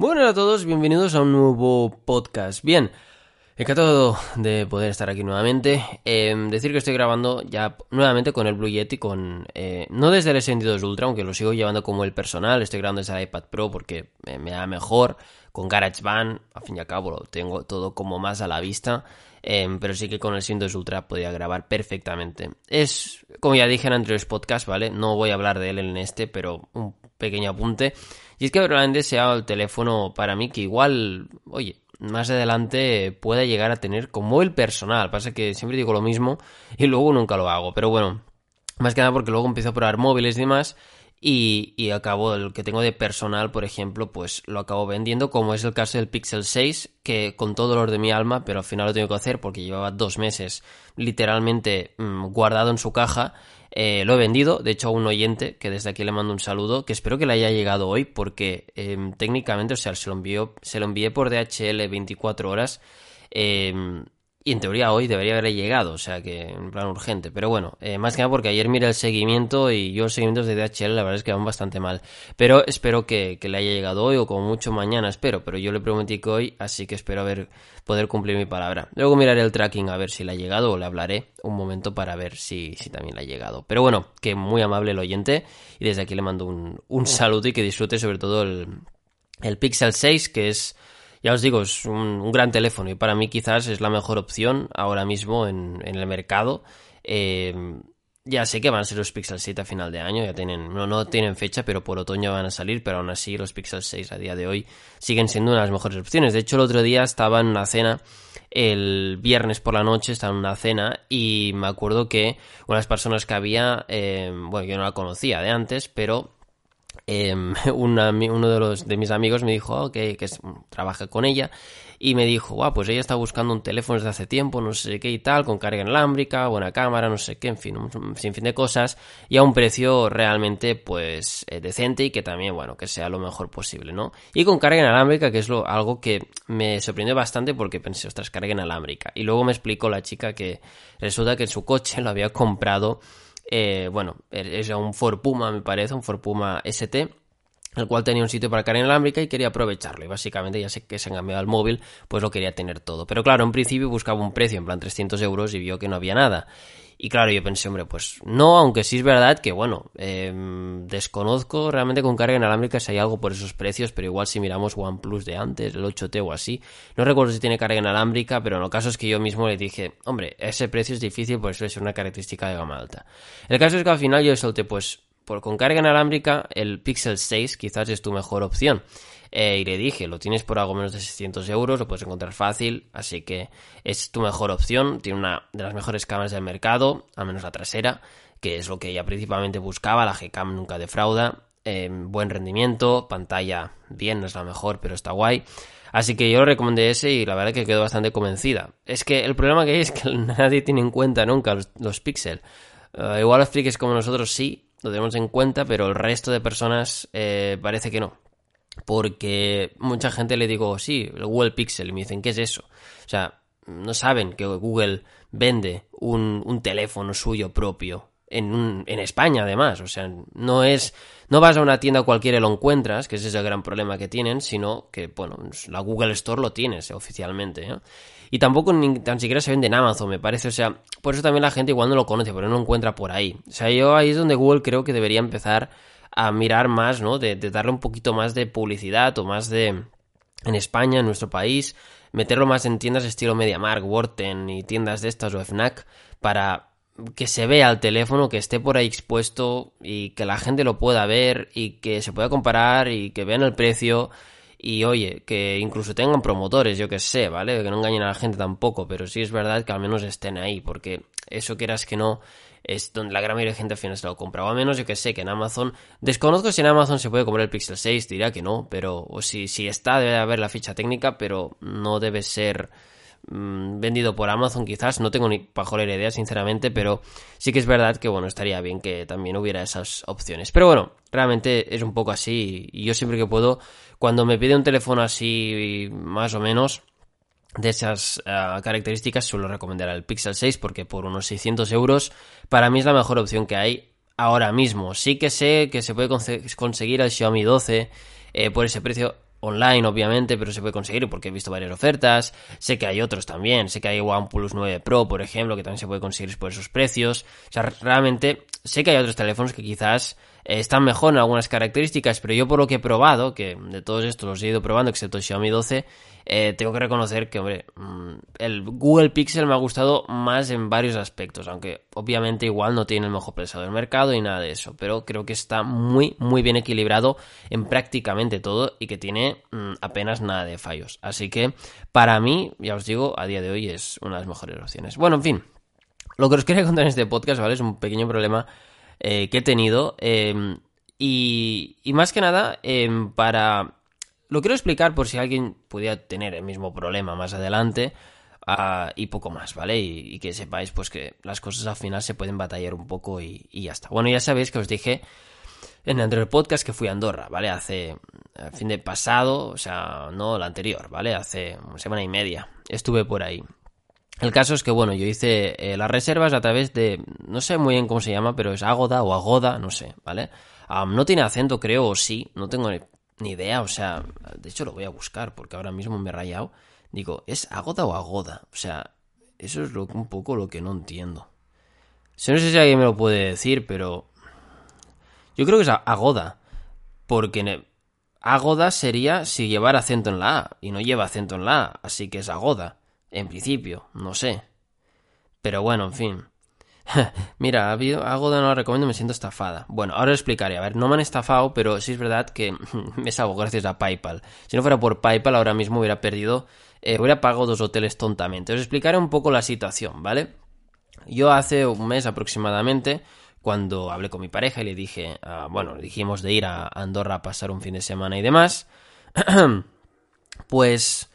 Bueno a todos, bienvenidos a un nuevo podcast. Bien, encantado de poder estar aquí nuevamente. Eh, decir que estoy grabando ya nuevamente con el Blue Yeti, con eh, no desde el S22 Ultra, aunque lo sigo llevando como el personal. Estoy grabando desde el iPad Pro porque me da mejor. Con GarageBand, al fin y al cabo, lo tengo todo como más a la vista. Eh, pero sí que con el S22 Ultra podía grabar perfectamente. Es, como ya dije en anteriores podcasts, ¿vale? No voy a hablar de él en este, pero un pequeño apunte. Y es que probablemente sea el teléfono para mí que igual, oye, más adelante pueda llegar a tener como el personal. Pasa que siempre digo lo mismo y luego nunca lo hago. Pero bueno, más que nada porque luego empiezo a probar móviles y demás. Y, y, acabo el que tengo de personal, por ejemplo, pues lo acabo vendiendo, como es el caso del Pixel 6, que con todo dolor de mi alma, pero al final lo tengo que hacer porque llevaba dos meses literalmente mmm, guardado en su caja eh, lo he vendido, de hecho a un oyente, que desde aquí le mando un saludo, que espero que le haya llegado hoy, porque eh, técnicamente, o sea, se lo, envió, se lo envié por DHL 24 horas. Eh, y en teoría hoy debería haberle llegado, o sea que en plan urgente. Pero bueno, eh, más que nada porque ayer miré el seguimiento y yo los seguimientos de DHL la verdad es que van bastante mal. Pero espero que, le haya llegado hoy o como mucho mañana, espero. Pero yo le prometí que hoy, así que espero ver, poder cumplir mi palabra. Luego miraré el tracking a ver si le ha llegado o le hablaré un momento para ver si, si también le ha llegado. Pero bueno, que muy amable el oyente y desde aquí le mando un, un saludo y que disfrute sobre todo el, el Pixel 6 que es ya os digo, es un, gran teléfono y para mí quizás es la mejor opción ahora mismo en, el mercado. Eh, ya sé que van a ser los Pixel 7 a final de año, ya tienen, no, no tienen fecha, pero por otoño van a salir, pero aún así los Pixel 6 a día de hoy siguen siendo una de las mejores opciones. De hecho, el otro día estaba en una cena, el viernes por la noche estaba en una cena y me acuerdo que una de las personas que había, eh, bueno, yo no la conocía de antes, pero eh, uno de, los, de mis amigos me dijo que, que, trabaja con ella y me dijo, wow, pues ella está buscando un teléfono desde hace tiempo, no sé qué y tal, con carga inalámbrica, buena cámara, no sé qué, en fin, un sinfín de cosas y a un precio realmente pues eh, decente y que también, bueno, que sea lo mejor posible, ¿no? Y con carga inalámbrica, que es lo, algo que me sorprendió bastante porque pensé, ostras, carga inalámbrica. Y luego me explicó la chica que resulta que su coche lo había comprado eh, bueno, es un Ford Puma, me parece, un Ford Puma ST, el cual tenía un sitio para carga inalámbrica y quería aprovecharlo. Y básicamente, ya sé que se cambiado al móvil, pues lo quería tener todo. Pero claro, en principio buscaba un precio, en plan 300 euros, y vio que no había nada. Y claro, yo pensé, hombre, pues no, aunque sí es verdad que, bueno, eh, desconozco realmente con carga inalámbrica si hay algo por esos precios, pero igual si miramos OnePlus de antes, el 8T o así, no recuerdo si tiene carga inalámbrica, pero en el caso es que yo mismo le dije, hombre, ese precio es difícil, por eso es una característica de gama alta. El caso es que al final yo solté, pues, por, con carga inalámbrica, el Pixel 6 quizás es tu mejor opción. Eh, y le dije, lo tienes por algo menos de 600 euros, lo puedes encontrar fácil, así que es tu mejor opción. Tiene una de las mejores cámaras del mercado, al menos la trasera, que es lo que ella principalmente buscaba. La Gcam nunca defrauda. Eh, buen rendimiento, pantalla bien, no es la mejor, pero está guay. Así que yo lo recomendé ese y la verdad que quedó bastante convencida. Es que el problema que hay es que nadie tiene en cuenta nunca los, los píxeles. Uh, igual los frikis como nosotros sí, lo tenemos en cuenta, pero el resto de personas eh, parece que no porque mucha gente le digo, sí, el Google Pixel, y me dicen, ¿qué es eso? O sea, no saben que Google vende un, teléfono suyo propio en, un, en España además, o sea, no es, no vas a una tienda cualquiera y lo encuentras, que ese es el gran problema que tienen, sino que, bueno, la Google Store lo tienes oficialmente, ¿eh? Y tampoco ni tan siquiera se vende en Amazon, me parece, o sea, por eso también la gente igual no lo conoce, pero no lo encuentra por ahí. O sea, yo ahí es donde Google creo que debería empezar a mirar más, ¿no? De, darle un poquito más de publicidad o más de... En España, en nuestro país, meterlo más en tiendas estilo MediaMark, Worten y tiendas de estas o FNAC para que se vea el teléfono, que esté por ahí expuesto y que la gente lo pueda ver y que se pueda comparar y que vean el precio y oye, que incluso tengan promotores, yo que sé, ¿vale? Que no engañen a la gente tampoco, pero sí es verdad que al menos estén ahí, porque eso quieras que no, es donde la gran mayoría de gente al final se lo compraba. A menos yo que sé que en Amazon, desconozco si en Amazon se puede comprar el Pixel 6, diría que no, pero o si, si está debe haber la ficha técnica, pero no debe ser mm, vendido por Amazon quizás, no tengo ni la idea sinceramente, pero sí que es verdad que bueno, estaría bien que también hubiera esas opciones. Pero bueno, realmente es un poco así y yo siempre que puedo, cuando me pide un teléfono así más o menos de esas eh, características suelo recomendar el Pixel 6 porque por unos 600 euros para mí es la mejor opción que hay ahora mismo. Sí que sé que se puede conseguir el Xiaomi 12 eh, por ese precio online obviamente, pero se puede conseguir porque he visto varias ofertas. Sé que hay otros también, sé que hay OnePlus 9 Pro, por ejemplo, que también se puede conseguir por esos precios. O sea, realmente sé que hay otros teléfonos que quizás están mejor en algunas características, pero yo por lo que he probado, que de todos estos los he ido probando, excepto Xiaomi 12, eh, tengo que reconocer que, hombre, mm, el Google Pixel me ha gustado más en varios aspectos, aunque obviamente igual no tiene el mejor precio del mercado y nada de eso, pero creo que está muy, muy bien equilibrado en prácticamente todo y que tiene mm, apenas nada de fallos. Así que, para mí, ya os digo, a día de hoy es una de las mejores opciones. Bueno, en fin, lo que os quería contar en este podcast, ¿vale? Es un pequeño problema eh, que he tenido. Em, y, más que nada, em, para... Lo quiero explicar por si alguien pudiera tener el mismo problema más adelante. Ah, y poco más, ¿vale? Y, que sepáis pues que las cosas al final se pueden batallar un poco y, ya está. Bueno, ya sabéis que os dije en el anterior podcast que fui a Andorra, ¿vale? Hace fin de pasado, o sea, no el anterior, ¿vale? Hace una semana y media. Estuve por ahí. El caso es que, bueno, yo hice eh, las reservas a través de, no sé muy bien cómo se llama, pero es Agoda o Agoda, no sé, ¿vale? no tiene acento, creo, o sí, no tengo ni, idea, o sea, de hecho lo voy a buscar porque ahora mismo me he rayado. Digo, ¿es Agoda o Agoda? O sea, eso es lo, un poco lo que no entiendo. No sé si alguien me lo puede decir, pero yo creo que es Agoda, porque Agoda sería si llevara acento en la A, y no lleva acento en la A, así que es Agoda. En principio, no sé. Pero bueno, en fin. Mira, algo de no lo recomiendo, me siento estafada. Bueno, ahora explicaré. A ver, no me han estafado, pero sí es verdad que me salgo gracias a PayPal. Si no fuera por PayPal, ahora mismo hubiera perdido, eh, hubiera pagado dos hoteles tontamente. Os explicaré un poco la situación, ¿vale? Yo hace un mes aproximadamente, cuando hablé con mi pareja y le dije, ah, bueno, dijimos de ir a Andorra a pasar un fin de semana y demás, pues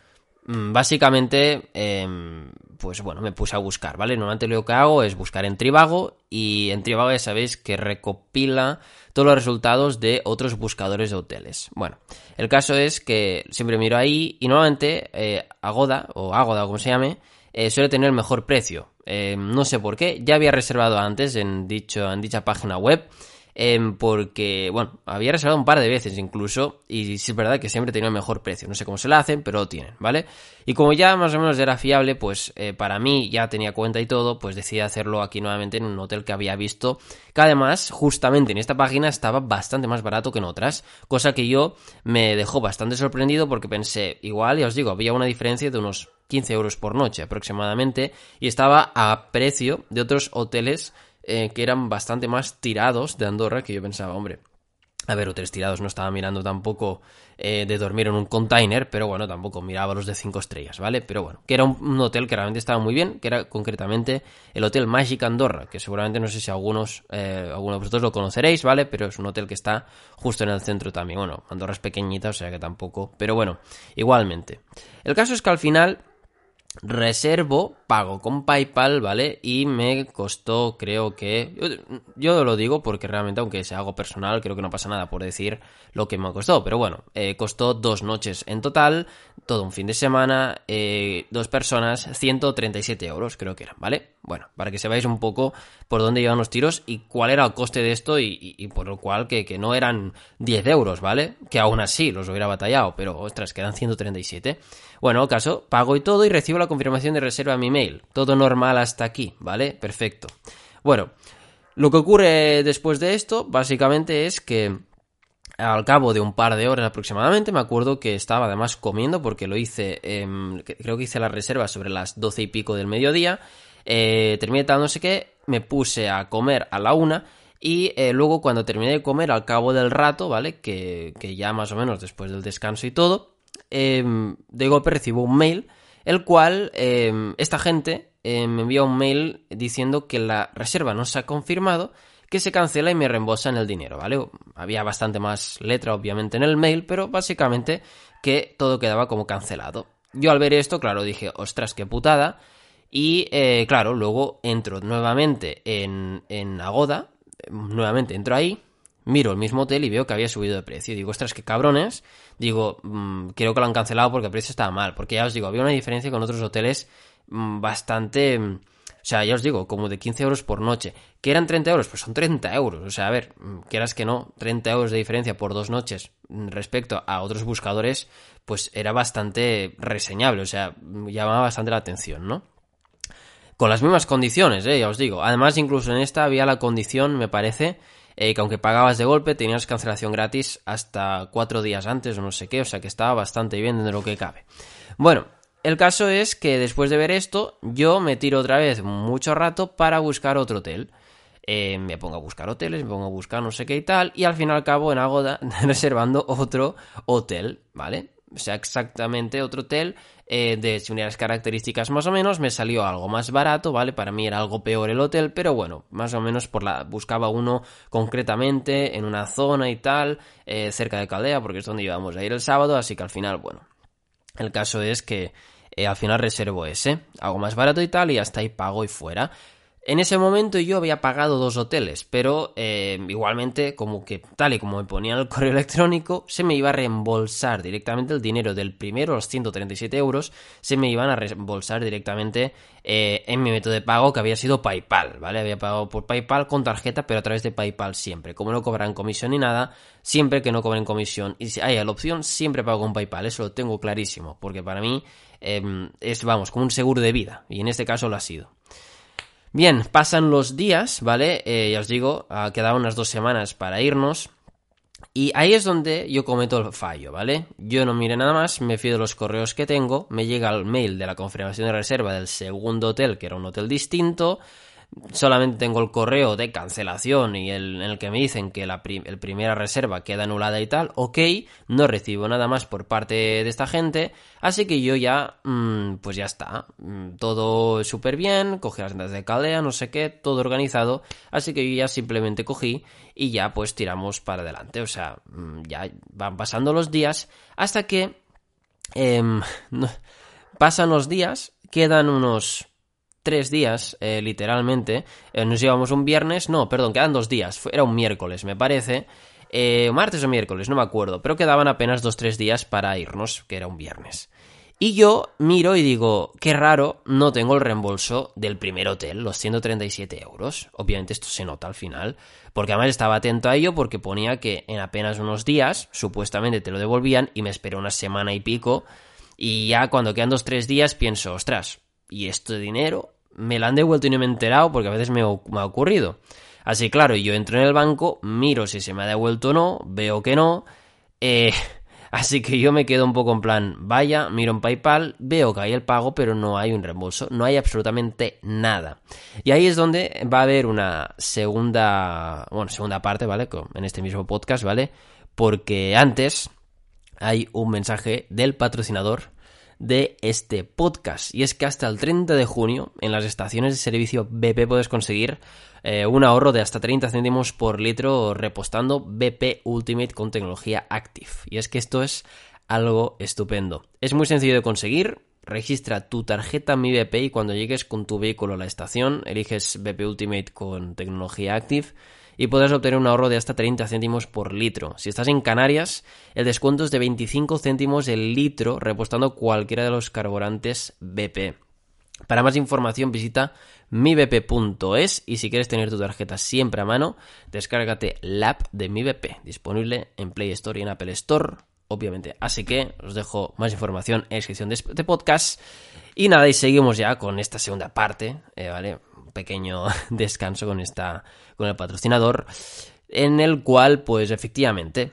básicamente, em, pues bueno, me puse a buscar, ¿vale? Normalmente lo que hago es buscar en Trivago y en Trivago ya sabéis que recopila todos los resultados de otros buscadores de hoteles. Bueno, el caso es que siempre miro ahí y normalmente eh, Agoda, o Agoda como se llame, eh, suele tener el mejor precio. Em, no sé por qué, ya había reservado antes en, dicho, en dicha página web Em, porque, bueno, había reservado un par de veces incluso, y sí es verdad que siempre tenía el mejor precio. No sé cómo se lo hacen, pero lo tienen, ¿vale? Y como ya más o menos era fiable, pues eh, para mí ya tenía cuenta y todo, pues decidí hacerlo aquí nuevamente en un hotel que había visto, que además, justamente en esta página estaba bastante más barato que en otras, cosa que yo me dejó bastante sorprendido porque pensé, igual, ya os digo, había una diferencia de unos 15 euros por noche aproximadamente, y estaba a precio de otros hoteles eh, que eran bastante más tirados de Andorra que yo pensaba, hombre. A ver, hoteles tirados no estaba mirando tampoco eh, de dormir en un container, pero bueno, tampoco miraba los de 5 estrellas, ¿vale? Pero bueno, que era un, hotel que realmente estaba muy bien, que era concretamente el Hotel Magic Andorra, que seguramente no sé si algunos, eh, algunos de vosotros lo conoceréis, ¿vale? Pero es un hotel que está justo en el centro también. Bueno, Andorra es pequeñita, o sea que tampoco, pero bueno, igualmente. El caso es que al final reservo, pago con PayPal, ¿vale? Y me costó, creo que... Yo, lo digo porque realmente, aunque sea algo personal, creo que no pasa nada por decir lo que me costó. Pero bueno, eh, costó dos noches en total, todo un fin de semana, eh, dos personas, 137 euros creo que eran, ¿vale? Bueno, para que sepáis un poco por dónde iban los tiros y cuál era el coste de esto y, por lo cual que, que, no eran 10 euros, ¿vale? Que aún así los hubiera batallado, pero ostras, quedan 137. Bueno, caso, pago y todo y recibo la confirmación de reserva a mi mail. Todo normal hasta aquí, ¿vale? Perfecto. Bueno, lo que ocurre después de esto, básicamente es que al cabo de un par de horas aproximadamente, me acuerdo que estaba además comiendo porque lo hice, creo que hice la reserva sobre las doce y pico del mediodía, eh, terminé tal no sé qué, me puse a comer a la una y eh, luego cuando terminé de comer al cabo del rato, ¿vale? Que, que ya más o menos después del descanso y todo, Em, de golpe recibo un mail, el cual em, esta gente eh, me envía un mail diciendo que la reserva no se ha confirmado, que se cancela y me reembolsan el dinero, ¿vale? Había bastante más letra, obviamente, en el mail, pero básicamente que todo quedaba como cancelado. Yo al ver esto, claro, dije, ostras, qué putada. Y eh, claro, luego entro nuevamente en, en Agoda, nuevamente entro ahí, miro el mismo hotel y veo que había subido de precio. Digo, ostras, qué cabrones. Digo, mm, creo que lo han cancelado porque el precio estaba mal. Porque ya os digo, había una diferencia con otros hoteles mm, bastante... Mm, o sea, ya os digo, como de 15 euros por noche. ¿Que eran 30 euros? Pues son 30 euros. O sea, a ver, quieras que no, 30 euros de diferencia por dos noches respecto a otros buscadores, pues era bastante reseñable. O sea, llamaba bastante la atención, ¿no? Con las mismas condiciones, ¿eh? ya os digo. Además, incluso en esta había la condición, me parece, eh, que aunque pagabas de golpe tenías cancelación gratis hasta cuatro días antes o no sé qué, o sea que estaba bastante bien de lo que cabe. Bueno, el caso es que después de ver esto, yo me tiro otra vez mucho rato para buscar otro hotel. Eh, me pongo a buscar hoteles, me pongo a buscar no sé qué y tal, y al fin y al cabo en Agoda reservando otro hotel, ¿vale? O sea, exactamente otro hotel eh, de similares características más o menos, me salió algo más barato, ¿vale? Para mí era algo peor el hotel, pero bueno, más o menos por la buscaba uno concretamente en una zona y tal, eh, cerca de Caldea, porque es donde íbamos a ir el sábado, así que al final, bueno, el caso es que eh, al final reservo ese, algo más barato y tal, y hasta ahí pago y fuera. En ese momento yo había pagado dos hoteles, pero eh, igualmente, como que tal y como me ponía en el correo electrónico, se me iba a reembolsar directamente el dinero del primero, los 137 euros, se me iban a reembolsar directamente eh, en mi método de pago que había sido PayPal, ¿vale? Había pagado por PayPal con tarjeta, pero a través de PayPal siempre. Como no cobran comisión ni nada, siempre que no cobren comisión y si hay la opción, siempre pago con PayPal, eso lo tengo clarísimo, porque para mí em, es, vamos, como un seguro de vida, y en este caso lo ha sido. Bien, pasan los días, ¿vale? Eh, ya os digo, ha quedado unas dos semanas para irnos. Y ahí es donde yo cometo el fallo, ¿vale? Yo no mire nada más, me fío de los correos que tengo, me llega el mail de la confirmación de reserva del segundo hotel, que era un hotel distinto, solamente tengo el correo de cancelación y el, en el que me dicen que la primera reserva queda anulada y tal, ok, no recibo nada más por parte de esta gente, así que yo ya, mm, pues ya está, mm, todo súper bien, cogí las entradas de caldea, no sé qué, todo organizado, así que yo ya simplemente cogí y ya pues tiramos para adelante, o sea, mm, ya van pasando los días hasta que em, pasan los días, quedan unos tres días, eh, literalmente. Eh, nos llevamos un viernes, no, perdón, quedan dos días, era un miércoles, me parece. Eh, martes o miércoles, no me acuerdo, pero quedaban apenas dos tres días para irnos, que era un viernes. Y yo miro y digo, qué raro, no tengo el reembolso del primer hotel, los 137 euros. Obviamente esto se nota al final, porque además estaba atento a ello porque ponía que en apenas unos días, supuestamente te lo devolvían y me esperé una semana y pico. Y ya cuando quedan dos tres días pienso, ostras, ¿y este dinero? Me la han devuelto y no me he enterado porque a veces me, ha ocurrido. Así claro, yo entro en el banco, miro si se me ha devuelto o no, veo que no. Eh, así que yo me quedo un poco en plan, vaya, miro en PayPal, veo que hay el pago, pero no hay un reembolso, no hay absolutamente nada. Y ahí es donde va a haber una segunda, bueno, segunda parte, ¿vale? En este mismo podcast, ¿vale? Porque antes hay un mensaje del patrocinador de este podcast. Y es que hasta el 30 de junio en las estaciones de servicio BP puedes conseguir eh, un ahorro de hasta 30 céntimos por litro repostando BP Ultimate con tecnología Active. Y es que esto es algo estupendo. Es muy sencillo de conseguir. Registra tu tarjeta Mi BP y cuando llegues con tu vehículo a la estación, eliges BP Ultimate con tecnología Active y podrás obtener un ahorro de hasta 30 céntimos por litro. Si estás en Canarias, el descuento es de 25 céntimos el litro repostando cualquiera de los carburantes BP. Para más información visita mibp.es y si quieres tener tu tarjeta siempre a mano, descárgate la app de MiBP, disponible en Play Store y en Apple Store, obviamente. Así que os dejo más información en la descripción de este podcast. Y nada, y seguimos ya con esta segunda parte, eh, ¿vale? Pequeño descanso con esta con el patrocinador en el cual pues efectivamente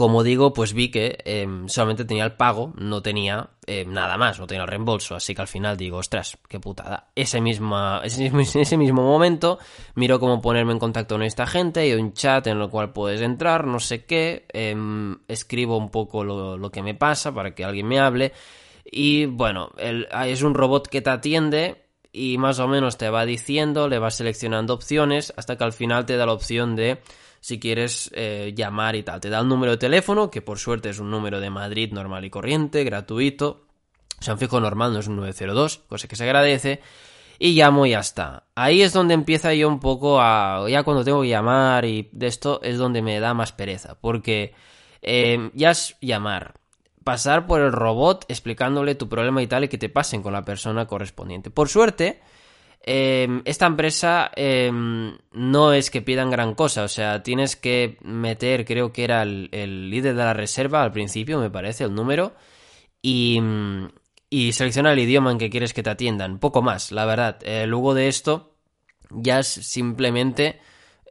como digo, pues vi que em, solamente tenía el pago, no tenía em, nada más, no tenía el reembolso. Así que al final digo, ostras, qué putada. Ese, misma, ese, ese mismo momento miro cómo ponerme en contacto con esta gente. Hay un chat en el cual puedes entrar, no sé qué. Em, escribo un poco lo, lo, que me pasa para que alguien me hable. Y bueno, es un robot que te atiende y más o menos te va diciendo, le vas seleccionando opciones hasta que al final te da la opción de si quieres eh, llamar y tal. Te da un número de teléfono, que por suerte es un número de Madrid normal y corriente, gratuito. O sea, fijo normal no es un 902, cosa que se agradece. Y llamo y ya está. Ahí es donde empieza yo un poco a... Ya cuando tengo que llamar y de esto es donde me da más pereza. Porque eh, ya es llamar. Pasar por el robot explicándole tu problema y tal y que te pasen con la persona correspondiente. Por suerte, Em, esta empresa em, no es que pidan gran cosa, o sea, tienes que meter, creo que era el, líder de la reserva al principio, me parece, el número, y, y selecciona el idioma en que quieres que te atiendan, poco más, la verdad. Eh, luego de esto, ya es simplemente...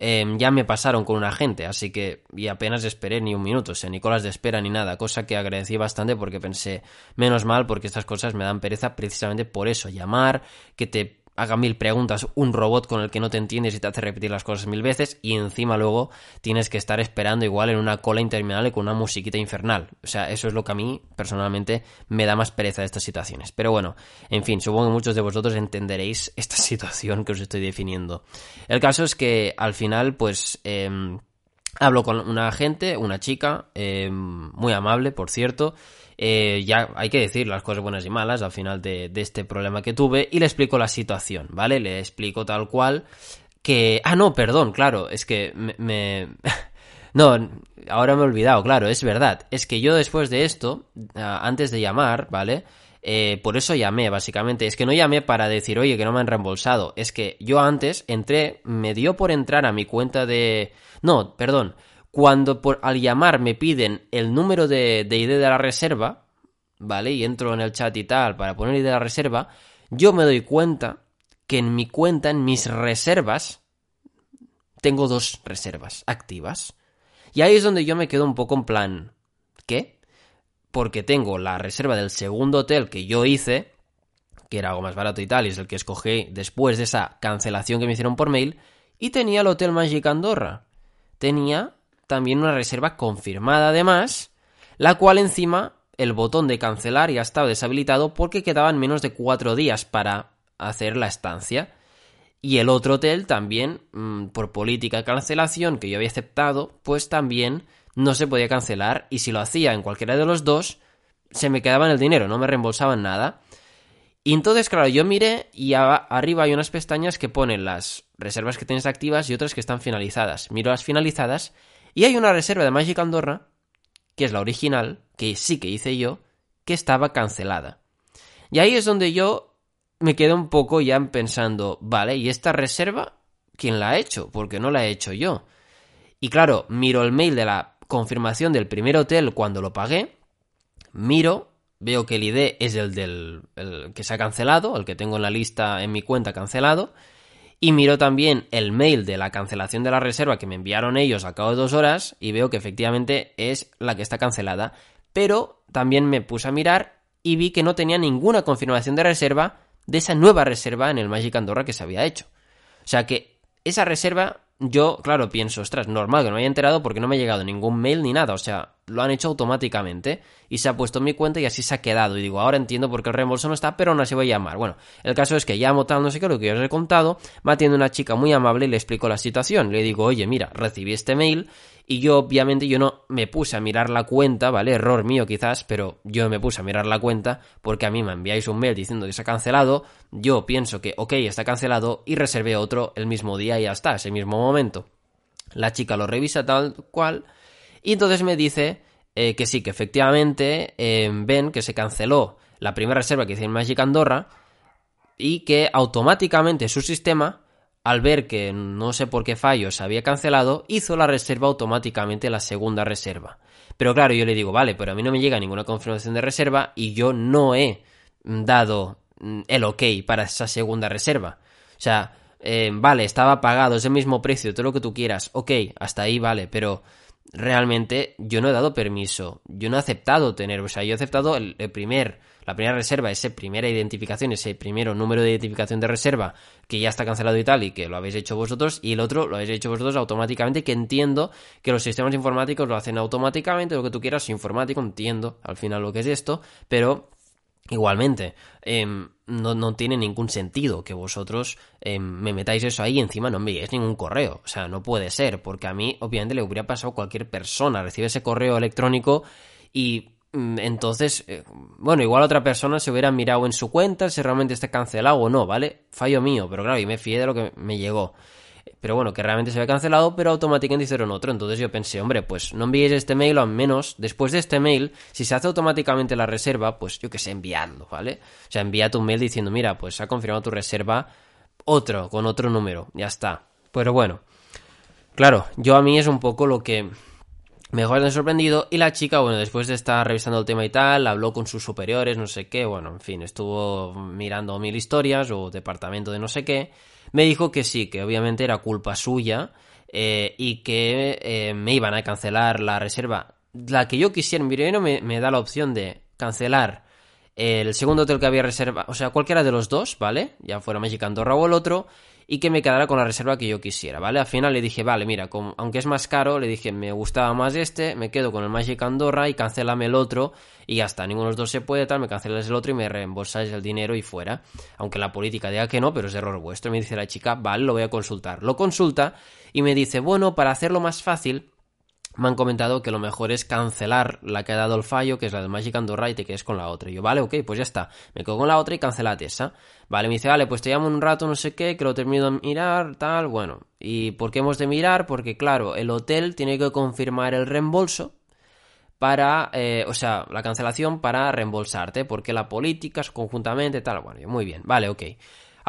Em, ya me pasaron con un agente, así que y apenas esperé ni un minuto, o sea, ni colas de espera ni nada, cosa que agradecí bastante porque pensé, menos mal, porque estas cosas me dan pereza precisamente por eso, llamar, que te haga mil preguntas, un robot con el que no te entiendes y te hace repetir las cosas mil veces y encima luego tienes que estar esperando igual en una cola interminable con una musiquita infernal. O sea, eso es lo que a mí personalmente me da más pereza de estas situaciones. Pero bueno, en fin, supongo que muchos de vosotros entenderéis esta situación que os estoy definiendo. El caso es que al final, pues... Em, hablo con una gente, una chica, em, muy amable, por cierto, eh, ya hay que decir las cosas buenas y malas al final de, este problema que tuve y le explico la situación, ¿vale? Le explico tal cual que... Ah, no, perdón, claro, es que me... no, ahora me he olvidado, claro, es verdad. Es que yo después de esto, antes de llamar, ¿vale? Eh, por eso llamé, básicamente. Es que no llamé para decir, oye, que no me han reembolsado. Es que yo antes entré, me dio por entrar a mi cuenta de... No, perdón. Cuando por, al llamar me piden el número de, ID de la reserva, ¿vale? Y entro en el chat y tal para poner ID de la reserva, yo me doy cuenta que en mi cuenta, en mis reservas, tengo dos reservas activas. Y ahí es donde yo me quedo un poco en plan, ¿qué? Porque tengo la reserva del segundo hotel que yo hice, que era algo más barato y tal, y es el que escogí después de esa cancelación que me hicieron por mail, y tenía el Hotel Magic Andorra. Tenía también una reserva confirmada además, la cual encima el botón de cancelar ya estaba deshabilitado porque quedaban menos de cuatro días para hacer la estancia. Y el otro hotel también, mm, por política de cancelación que yo había aceptado, pues también no se podía cancelar y si lo hacía en cualquiera de los dos, se me quedaba en el dinero, no me reembolsaban nada. Y entonces, claro, yo miré y arriba hay unas pestañas que ponen las reservas que tienes activas y otras que están finalizadas. Miro las finalizadas y hay una reserva de Magic Andorra, que es la original, que sí que hice yo, que estaba cancelada. Y ahí es donde yo me quedo un poco ya pensando, vale, ¿y esta reserva quién la ha hecho? Porque no la he hecho yo. Y claro, miro el mail de la confirmación del primer hotel cuando lo pagué, miro, veo que el ID es el del el que se ha cancelado, el que tengo en la lista en mi cuenta cancelado, y miro también el mail de la cancelación de la reserva que me enviaron ellos a cabo de dos horas y veo que efectivamente es la que está cancelada. Pero también me puse a mirar y vi que no tenía ninguna confirmación de reserva de esa nueva reserva en el Magic Andorra que se había hecho. O sea que esa reserva yo, claro, pienso, ostras, normal que no me haya enterado porque no me ha llegado ningún mail ni nada, o sea, lo han hecho automáticamente y se ha puesto en mi cuenta y así se ha quedado. Y digo, ahora entiendo por qué el reembolso no está, pero aún así voy a llamar. Bueno, el caso es que llamo tal, no sé qué, lo que yo os he contado, me atiende una chica muy amable y le explico la situación. Le digo, oye, mira, recibí este mail y yo, obviamente, yo no me puse a mirar la cuenta, ¿vale? Error mío quizás, pero yo me puse a mirar la cuenta porque a mí me enviáis un mail diciendo que se ha cancelado. Yo pienso que, ok, está cancelado y reservé otro el mismo día y ya está, ese mismo momento. La chica lo revisa tal cual y entonces me dice eh, que sí, que efectivamente eh, ven que se canceló la primera reserva que hice en Magic Andorra y que automáticamente su sistema al ver que no sé por qué fallo se había cancelado, hizo la reserva automáticamente la segunda reserva. Pero claro, yo le digo, vale, pero a mí no me llega ninguna confirmación de reserva y yo no he dado mm, el ok para esa segunda reserva. O sea, eh, vale, estaba pagado, es el mismo precio, todo lo que tú quieras, ok, hasta ahí vale, pero realmente yo no he dado permiso, yo no he aceptado tener, o sea, yo he aceptado el, primer, la primera reserva, esa primera identificación, ese primero número de identificación de reserva que ya está cancelado y tal y que lo habéis hecho vosotros y el otro lo habéis hecho vosotros automáticamente que entiendo que los sistemas informáticos lo hacen automáticamente, lo que tú quieras, informático, entiendo al final lo que es esto, pero igualmente, em, no, no tiene ningún sentido que vosotros eh, me metáis eso ahí y encima no enviéis ningún correo. O sea, no puede ser, porque a mí obviamente le hubiera pasado cualquier persona, recibe ese correo electrónico y mm, entonces, eh, bueno, igual otra persona se hubiera mirado en su cuenta si realmente está cancelado o no, ¿vale? Fallo mío, pero claro, y me fié de lo que me llegó pero bueno, que realmente se había cancelado, pero automáticamente hicieron otro. Entonces yo pensé, hombre, pues no enviéis este mail o al menos después de este mail, si se hace automáticamente la reserva, pues yo que sé, enviadlo, ¿vale? O sea, envía tu mail diciendo, mira, pues ha confirmado tu reserva otro, con otro número, ya está. Pero bueno, claro, yo a mí es un poco lo que mejor me sorprendido y la chica, bueno, después de estar revisando el tema y tal, habló con sus superiores, no sé qué, bueno, en fin, estuvo mirando mil historias o departamento de no sé qué me dijo que sí, que obviamente era culpa suya eh, y que eh, me iban a cancelar la reserva. La que yo quisiera, no me, me da la opción de cancelar el segundo hotel que había reservado, o sea, cualquiera de los dos, ¿vale? Ya fuera Magic Andorra o el otro, y que me quedara con la reserva que yo quisiera, ¿vale? Al final le dije, vale, mira, aunque es más caro, le dije, me gustaba más este, me quedo con el Magic Andorra y cancélame el otro y ya está, ninguno de los dos se puede, tal, me cancelas el otro y me reembolsáis el dinero y fuera. Aunque la política diga que no, pero es error vuestro. Me dice la chica, vale, lo voy a consultar. Lo consulta y me dice, bueno, para hacerlo más fácil, me han comentado que lo mejor es cancelar la que ha dado el fallo, que es la del Magic Andorra, y te quedes con la otra. Y yo, vale, ok, pues ya está. Me quedo con la otra y cancelate esa. Vale, me dice, vale, pues te llamo un rato, no sé qué, que lo termino de mirar, tal, bueno. ¿Y por qué hemos de mirar? Porque, claro, el hotel tiene que confirmar el reembolso para, eh, o sea, la cancelación para reembolsarte, porque la política es conjuntamente, tal, bueno, muy bien, vale, ok.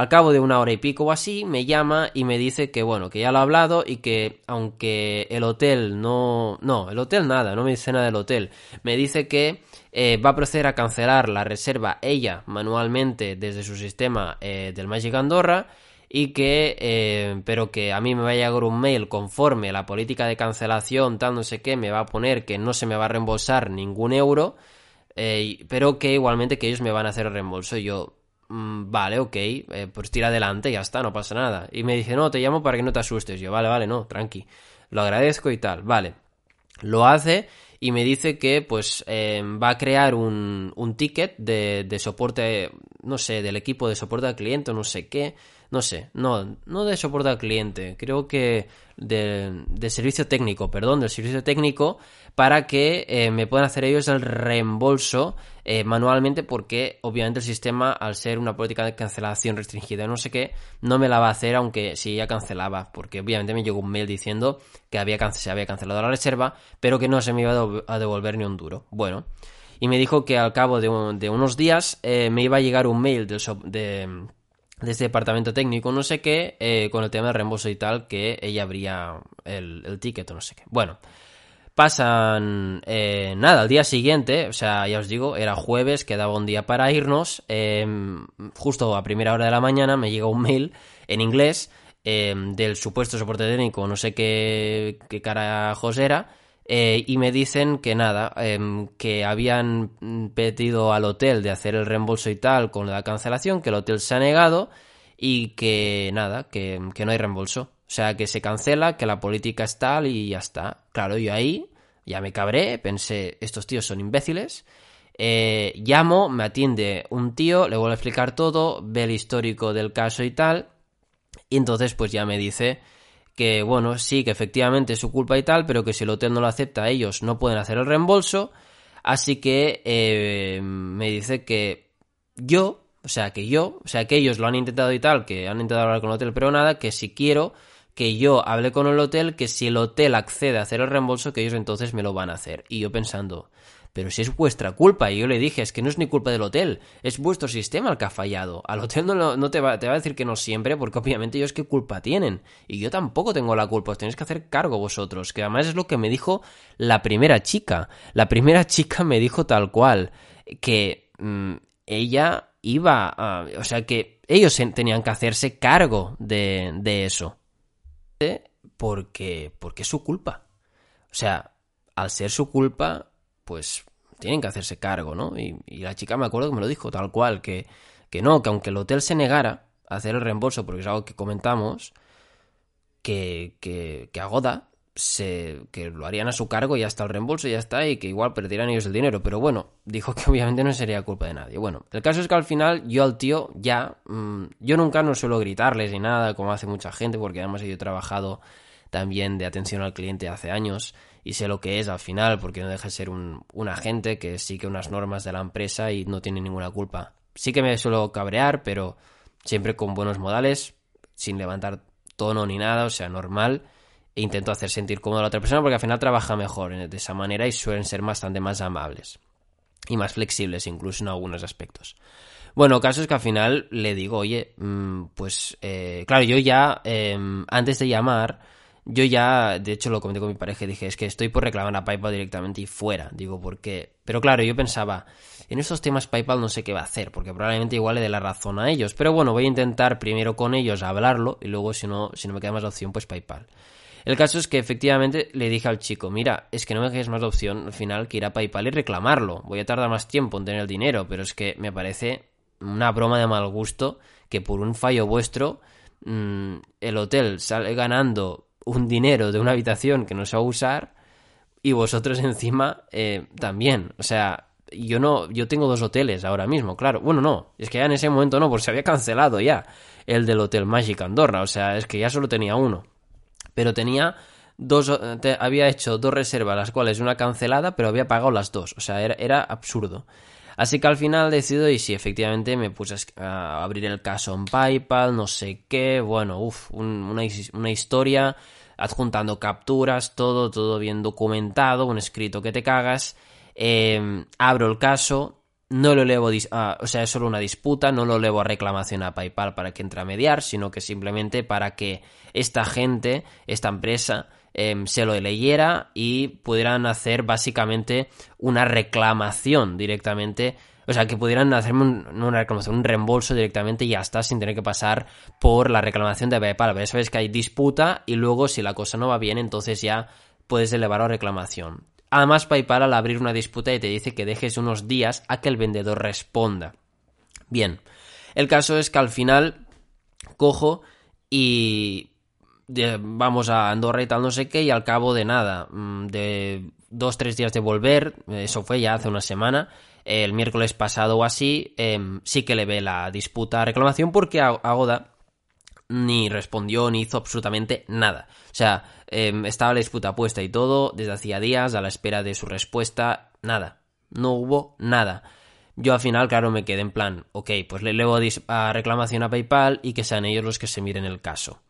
Al cabo de una hora y pico o así, me llama y me dice que bueno, que ya lo ha hablado y que aunque el hotel no... No, el hotel nada, no me dice nada del hotel. Me dice que eh, va a proceder a cancelar la reserva ella manualmente desde su sistema eh, del Magic Andorra y que, eh, pero que a mí me va a llegar un mail conforme la política de cancelación, tal, no sé me va a poner que no se me va a reembolsar ningún euro, pero que igualmente que ellos me van a hacer el reembolso. Yo, Mm, vale, ok, eh, pues tira adelante, ya está, no pasa nada. Y me dice, no, te llamo para que no te asustes. Yo, vale, vale, no, tranqui. Lo agradezco y tal, vale. Lo hace y me dice que pues em, va a crear un, un ticket de, de, soporte, no sé, del equipo de soporte al cliente, no sé qué, no sé, no, no de soporte al cliente, creo que de, de servicio técnico, perdón, del servicio técnico para que eh, me puedan hacer ellos el reembolso eh, manualmente porque obviamente el sistema al ser una política de cancelación restringida no sé qué no me la va a hacer aunque si ya cancelaba porque obviamente me llegó un mail diciendo que había se había cancelado la reserva pero que no se me iba a devolver ni un duro. Bueno y me dijo que al cabo de, unos días eh, me iba a llegar un mail de, de este departamento técnico, no sé qué, con el tema del reembolso y tal, que ella abría el, el ticket o no sé qué. Bueno, Pasan, eh, nada, al día siguiente, o sea, ya os digo, era jueves, quedaba un día para irnos, em, justo a primera hora de la mañana me llega un mail en inglés em, del supuesto soporte técnico, no sé qué, qué carajos era, eh, y me dicen que nada, em, que habían pedido al hotel de hacer el reembolso y tal con la cancelación, que el hotel se ha negado y que nada, que, que no hay reembolso. O sea, que se cancela, que la política es tal y ya está. Claro, yo ahí ya me cabré, pensé, estos tíos son imbéciles. Eh, llamo, me atiende un tío, le vuelvo a explicar todo, ve el histórico del caso y tal. Y entonces pues ya me dice que bueno, sí, que efectivamente es su culpa y tal, pero que si el hotel no lo acepta, ellos no pueden hacer el reembolso. Así que eh, me dice que yo, o sea, que yo, o sea, que ellos lo han intentado y tal, que han intentado hablar con el hotel, pero nada, que si quiero que yo hable con el hotel, que si el hotel accede a hacer el reembolso, que ellos entonces me lo van a hacer. Y yo pensando, pero si es vuestra culpa, y yo le dije, es que no es ni culpa del hotel, es vuestro sistema el que ha fallado. Al hotel no, no te, va, te, va, a decir que no siempre, porque obviamente ellos qué culpa tienen. Y yo tampoco tengo la culpa, os tenéis que hacer cargo vosotros, que además es lo que me dijo la primera chica. La primera chica me dijo tal cual, que mm, ella iba. O sea, que ellos tenían que hacerse cargo de, de eso porque, porque es su culpa. O sea, al ser su culpa, pues tienen que hacerse cargo, ¿no? Y, la chica me acuerdo que me lo dijo tal cual, que, que no, que aunque el hotel se negara a hacer el reembolso, porque es algo que comentamos, que, que, que Agoda se, que lo harían a su cargo y hasta el reembolso y ya está, y que igual perderían ellos el dinero. Pero bueno, dijo que obviamente no sería culpa de nadie. Bueno, el caso es que al final yo al tío ya, mm, yo nunca no suelo gritarles ni nada, como hace mucha gente, porque además yo he trabajado también de atención al cliente hace años y sé lo que es al final, porque no deja de ser un, un agente que sigue unas normas de la empresa y no tiene ninguna culpa. Sí que me suelo cabrear, pero siempre con buenos modales, sin levantar tono ni nada, o sea, normal e intento hacer sentir cómodo a la otra persona porque al final trabaja mejor de esa manera y suelen ser bastante más amables y más flexibles incluso en algunos aspectos. Bueno, caso es que al final le digo, oye, mm, pues eh, claro, yo ya em, antes de llamar, yo ya, de hecho lo comenté con mi pareja y dije, es que estoy por reclamar a PayPal directamente y fuera, digo, porque... Pero claro, yo pensaba, en estos temas PayPal no sé qué va a hacer, porque probablemente igual le dé la razón a ellos, pero bueno, voy a intentar primero con ellos hablarlo y luego si no, si no me queda más opción, pues PayPal. El caso es que efectivamente le dije al chico, mira, es que no me dejes más opción al final que ir a PayPal y reclamarlo. Voy a tardar más tiempo en tener el dinero, pero es que me parece una broma de mal gusto que por un fallo vuestro mm, el hotel sale ganando un dinero de una habitación que no se va a usar y vosotros encima eh, también. O sea, yo no, yo tengo dos hoteles ahora mismo, claro. Bueno, no, es que ya en ese momento no, porque se había cancelado ya el del Hotel Magic Andorra. O sea, es que ya solo tenía uno pero tenía dos, había hecho dos reservas, las cuales una cancelada, pero había pagado las dos, o sea, era, absurdo. Así que al final decido y si efectivamente me puse a abrir el caso en PayPal, no sé qué, bueno, uff, una, historia, adjuntando capturas, todo, todo bien documentado, un escrito que te cagas. Em, abro el caso, no lo elevo, o sea, es solo una disputa, no lo elevo a reclamación a PayPal para que entre a mediar, sino que simplemente para que esta gente, esta empresa, em, se lo leyera y pudieran hacer básicamente una reclamación directamente. O sea, que pudieran hacerme una reclamación, un reembolso directamente y ya está, sin tener que pasar por la reclamación de PayPal. Pero sabes que hay disputa y luego si la cosa no va bien, entonces ya puedes elevar a reclamación. Además, PayPal al abrir una disputa te dice que dejes unos días a que el vendedor responda. Bien, el caso es que al final cojo y vamos a Andorra y tal no sé qué y al cabo de nada, mm, de dos, tres días de volver, eso fue ya hace una semana, el miércoles pasado o así, em, sí que le ve la disputa reclamación porque Agoda ni respondió ni hizo absolutamente nada. O sea, em, estaba la disputa puesta y todo desde hacía días a la espera de su respuesta. Nada. No hubo nada. Yo al final, claro, me quedé en plan, ok, pues le elevo a reclamación a PayPal y que sean ellos los que se miren el caso.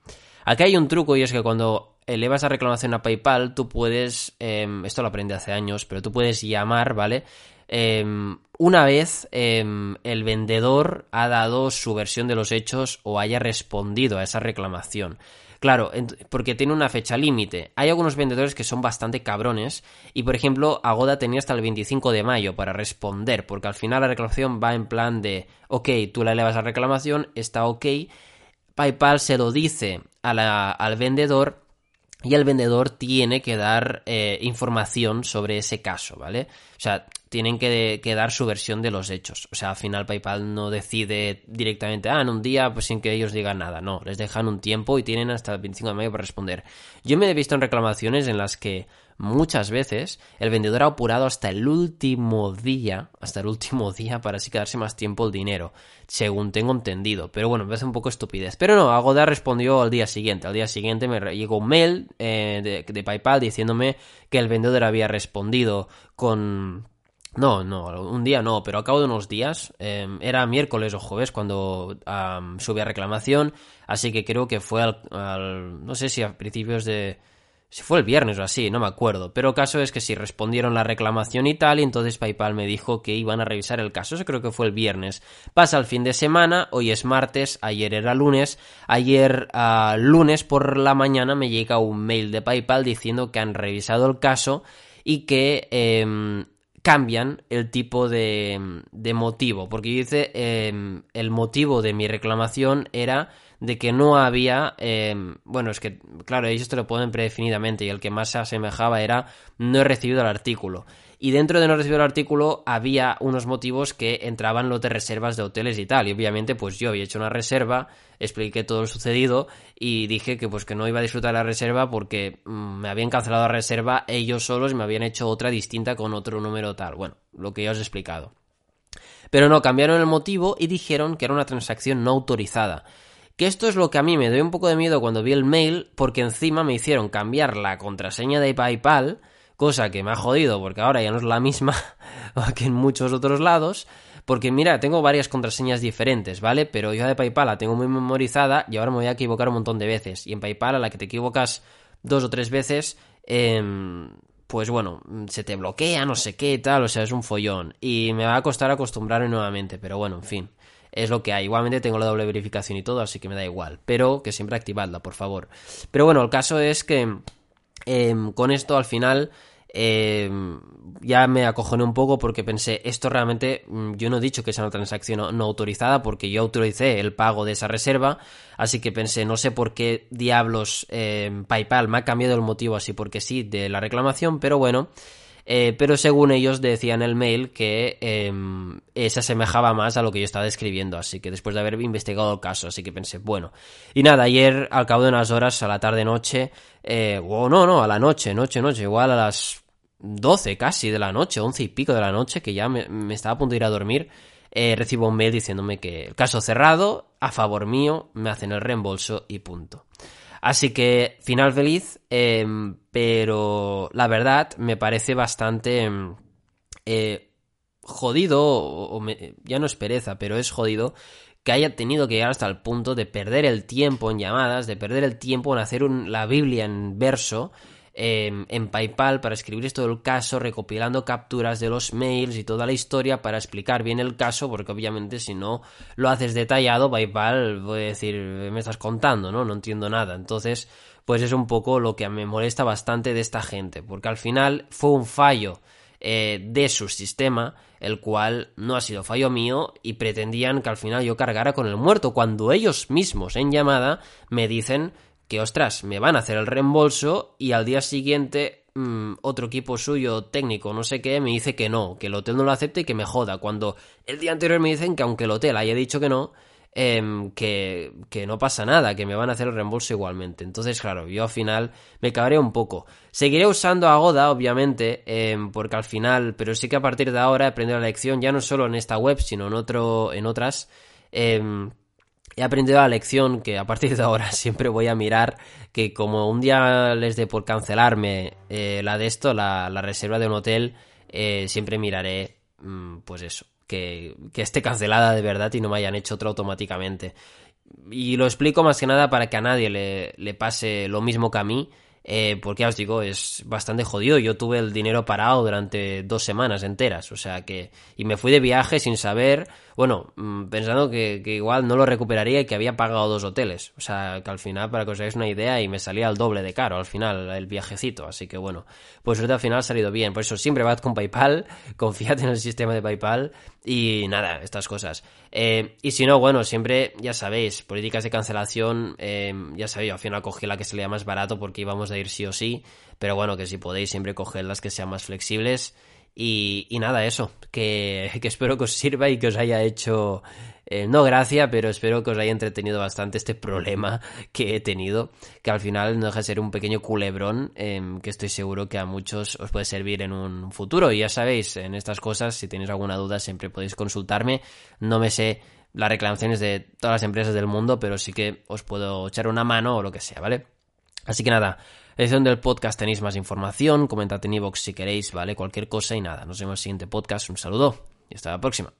Aquí hay un truco y es que cuando elevas a reclamación a PayPal, tú puedes, em, esto lo aprendí hace años, pero tú puedes llamar, ¿vale? Em, una vez em, el vendedor ha dado su versión de los hechos o haya respondido a esa reclamación. Claro, porque tiene una fecha límite. Hay algunos vendedores que son bastante cabrones y, por ejemplo, Agoda tenía hasta el 25 de mayo para responder, porque al final la reclamación va en plan de, ok, tú la elevas a reclamación, está ok, PayPal se lo dice al vendedor y el vendedor tiene que dar eh, información sobre ese caso, ¿vale? O sea, tienen que, dar su versión de los hechos. O sea, al final PayPal no decide directamente, ah, en un día, pues sin que ellos digan nada. No, les dejan un tiempo y tienen hasta el 25 de mayo para responder. Yo me he visto en reclamaciones en las que muchas veces el vendedor ha apurado hasta el último día, hasta el último día para así quedarse más tiempo el dinero, según tengo entendido. Pero bueno, me parece un poco estupidez. Pero no, Agoda respondió al día siguiente. Al día siguiente me llegó un mail eh, de PayPal diciéndome que el vendedor había respondido con no, no, un día no, pero a cabo de unos días, em, era miércoles o jueves cuando subí a reclamación, así que creo que fue al, no sé si a principios de... Si fue el viernes o así, no me acuerdo. Pero caso es que sí, respondieron la reclamación y tal, y entonces PayPal me dijo que iban a revisar el caso. Eso creo que fue el viernes. Pasa el fin de semana, hoy es martes, ayer era lunes. Ayer, lunes por la mañana, me llega un mail de PayPal diciendo que han revisado el caso y que em, cambian el tipo de, motivo. Porque dice, em, el motivo de mi reclamación era de que no había, eh, bueno, es que, claro, ellos te lo ponen predefinidamente y el que más se asemejaba era no he recibido el artículo. Y dentro de no recibir el artículo había unos motivos que entraban los de reservas de hoteles y tal. Y obviamente, pues yo había hecho una reserva, expliqué todo lo sucedido y dije que pues que no iba a disfrutar la reserva porque mm, me habían cancelado la reserva ellos solos y me habían hecho otra distinta con otro número tal. Bueno, lo que ya os he explicado. Pero no, cambiaron el motivo y dijeron que era una transacción no autorizada. Que esto es lo que a mí me dio un poco de miedo cuando vi el mail, porque encima me hicieron cambiar la contraseña de PayPal cosa que me ha jodido porque ahora ya no es la misma que en muchos otros lados. Porque mira, tengo varias contraseñas diferentes, ¿vale? Pero yo de PayPal la tengo muy memorizada y ahora me voy a equivocar un montón de veces. Y en PayPal a la que te equivocas dos o tres veces, em, pues bueno, se te bloquea, no sé qué, tal, o sea, es un follón. Y me va a costar acostumbrarme nuevamente, pero bueno, en fin. Es lo que hay. Igualmente tengo la doble verificación y todo, así que me da igual. Pero que siempre activadla, por favor. Pero bueno, el caso es que em, con esto al final eh, ya me acojoné un poco porque pensé, esto realmente mm, yo no he dicho que sea una transacción no, autorizada porque yo autoricé el pago de esa reserva, así que pensé, no sé por qué diablos eh, PayPal me ha cambiado el motivo así porque sí de la reclamación, pero bueno, eh, pero según ellos decían el mail que em, se asemejaba más a lo que yo estaba describiendo, así que después de haber investigado el caso, así que pensé, bueno. Y nada, ayer al cabo de unas horas, a la tarde-noche, eh, o no, no, a la noche, noche, noche, igual a las 12 casi de la noche, 11 y pico de la noche, que ya me, estaba a punto de ir a dormir, eh, recibo un mail diciéndome que el caso cerrado, a favor mío, me hacen el reembolso y punto. Así que final feliz, em, pero la verdad me parece bastante em, eh, jodido, o, ya no es pereza, pero es jodido que haya tenido que llegar hasta el punto de perder el tiempo en llamadas, de perder el tiempo en hacer la Biblia en verso, en PayPal para escribir todo el caso, recopilando capturas de los mails y toda la historia para explicar bien el caso, porque obviamente si no lo haces detallado, PayPal voy a decir, me estás contando, ¿no? No entiendo nada. Entonces, pues es un poco lo que me molesta bastante de esta gente, porque al final fue un fallo eh, de su sistema, el cual no ha sido fallo mío y pretendían que al final yo cargara con el muerto, cuando ellos mismos en llamada me dicen que, ostras, me van a hacer el reembolso y al día siguiente mm, otro equipo suyo, técnico, no sé qué, me dice que no, que el hotel no lo acepte y que me joda. Cuando el día anterior me dicen que aunque el hotel haya dicho que no, em, que, que, no pasa nada, que me van a hacer el reembolso igualmente. Entonces, claro, yo al final me cabré un poco. Seguiré usando Agoda, obviamente, em, porque al final, pero sí que a partir de ahora he aprendido la lección, ya no solo en esta web, sino en, otro, en otras. Em, he aprendido la lección que a partir de ahora siempre voy a mirar que como un día les dé por cancelarme eh, la de esto, la, reserva de un hotel, eh, siempre miraré, mm, pues eso, que, esté cancelada de verdad y no me hayan hecho otra automáticamente. Y lo explico más que nada para que a nadie le, le pase lo mismo que a mí eh, porque ya os digo, es bastante jodido. Yo tuve el dinero parado durante dos semanas enteras, o sea que. Y me fui de viaje sin saber, bueno, mm, pensando que, igual no lo recuperaría y que había pagado dos hoteles. O sea que al final, para que os hagáis una idea, y me salía el doble de caro al final el viajecito. Así que bueno, pues al final ha salido bien. Por eso siempre vas con PayPal, confiad en el sistema de PayPal y nada, estas cosas. Eh, y si no, bueno, siempre, ya sabéis, políticas de cancelación, eh, ya sabéis, al final cogí la que salía más barato porque íbamos a ir sí o sí, pero bueno, que si podéis siempre coged las que sean más flexibles. Y, y nada, eso, que, que espero que os sirva y que os haya hecho eh, no gracia, pero espero que os haya entretenido bastante este problema que he tenido, que al final no deja de ser un pequeño culebrón em, que estoy seguro que a muchos os puede servir en un futuro. Y ya sabéis, en estas cosas, si tenéis alguna duda, siempre podéis consultarme. No me sé las reclamaciones de todas las empresas del mundo, pero sí que os puedo echar una mano o lo que sea, ¿vale? Así que nada, es donde el podcast tenéis más información, comentad en iVoox si queréis, ¿vale? Cualquier cosa y nada, nos vemos en el siguiente podcast, un saludo y hasta la próxima.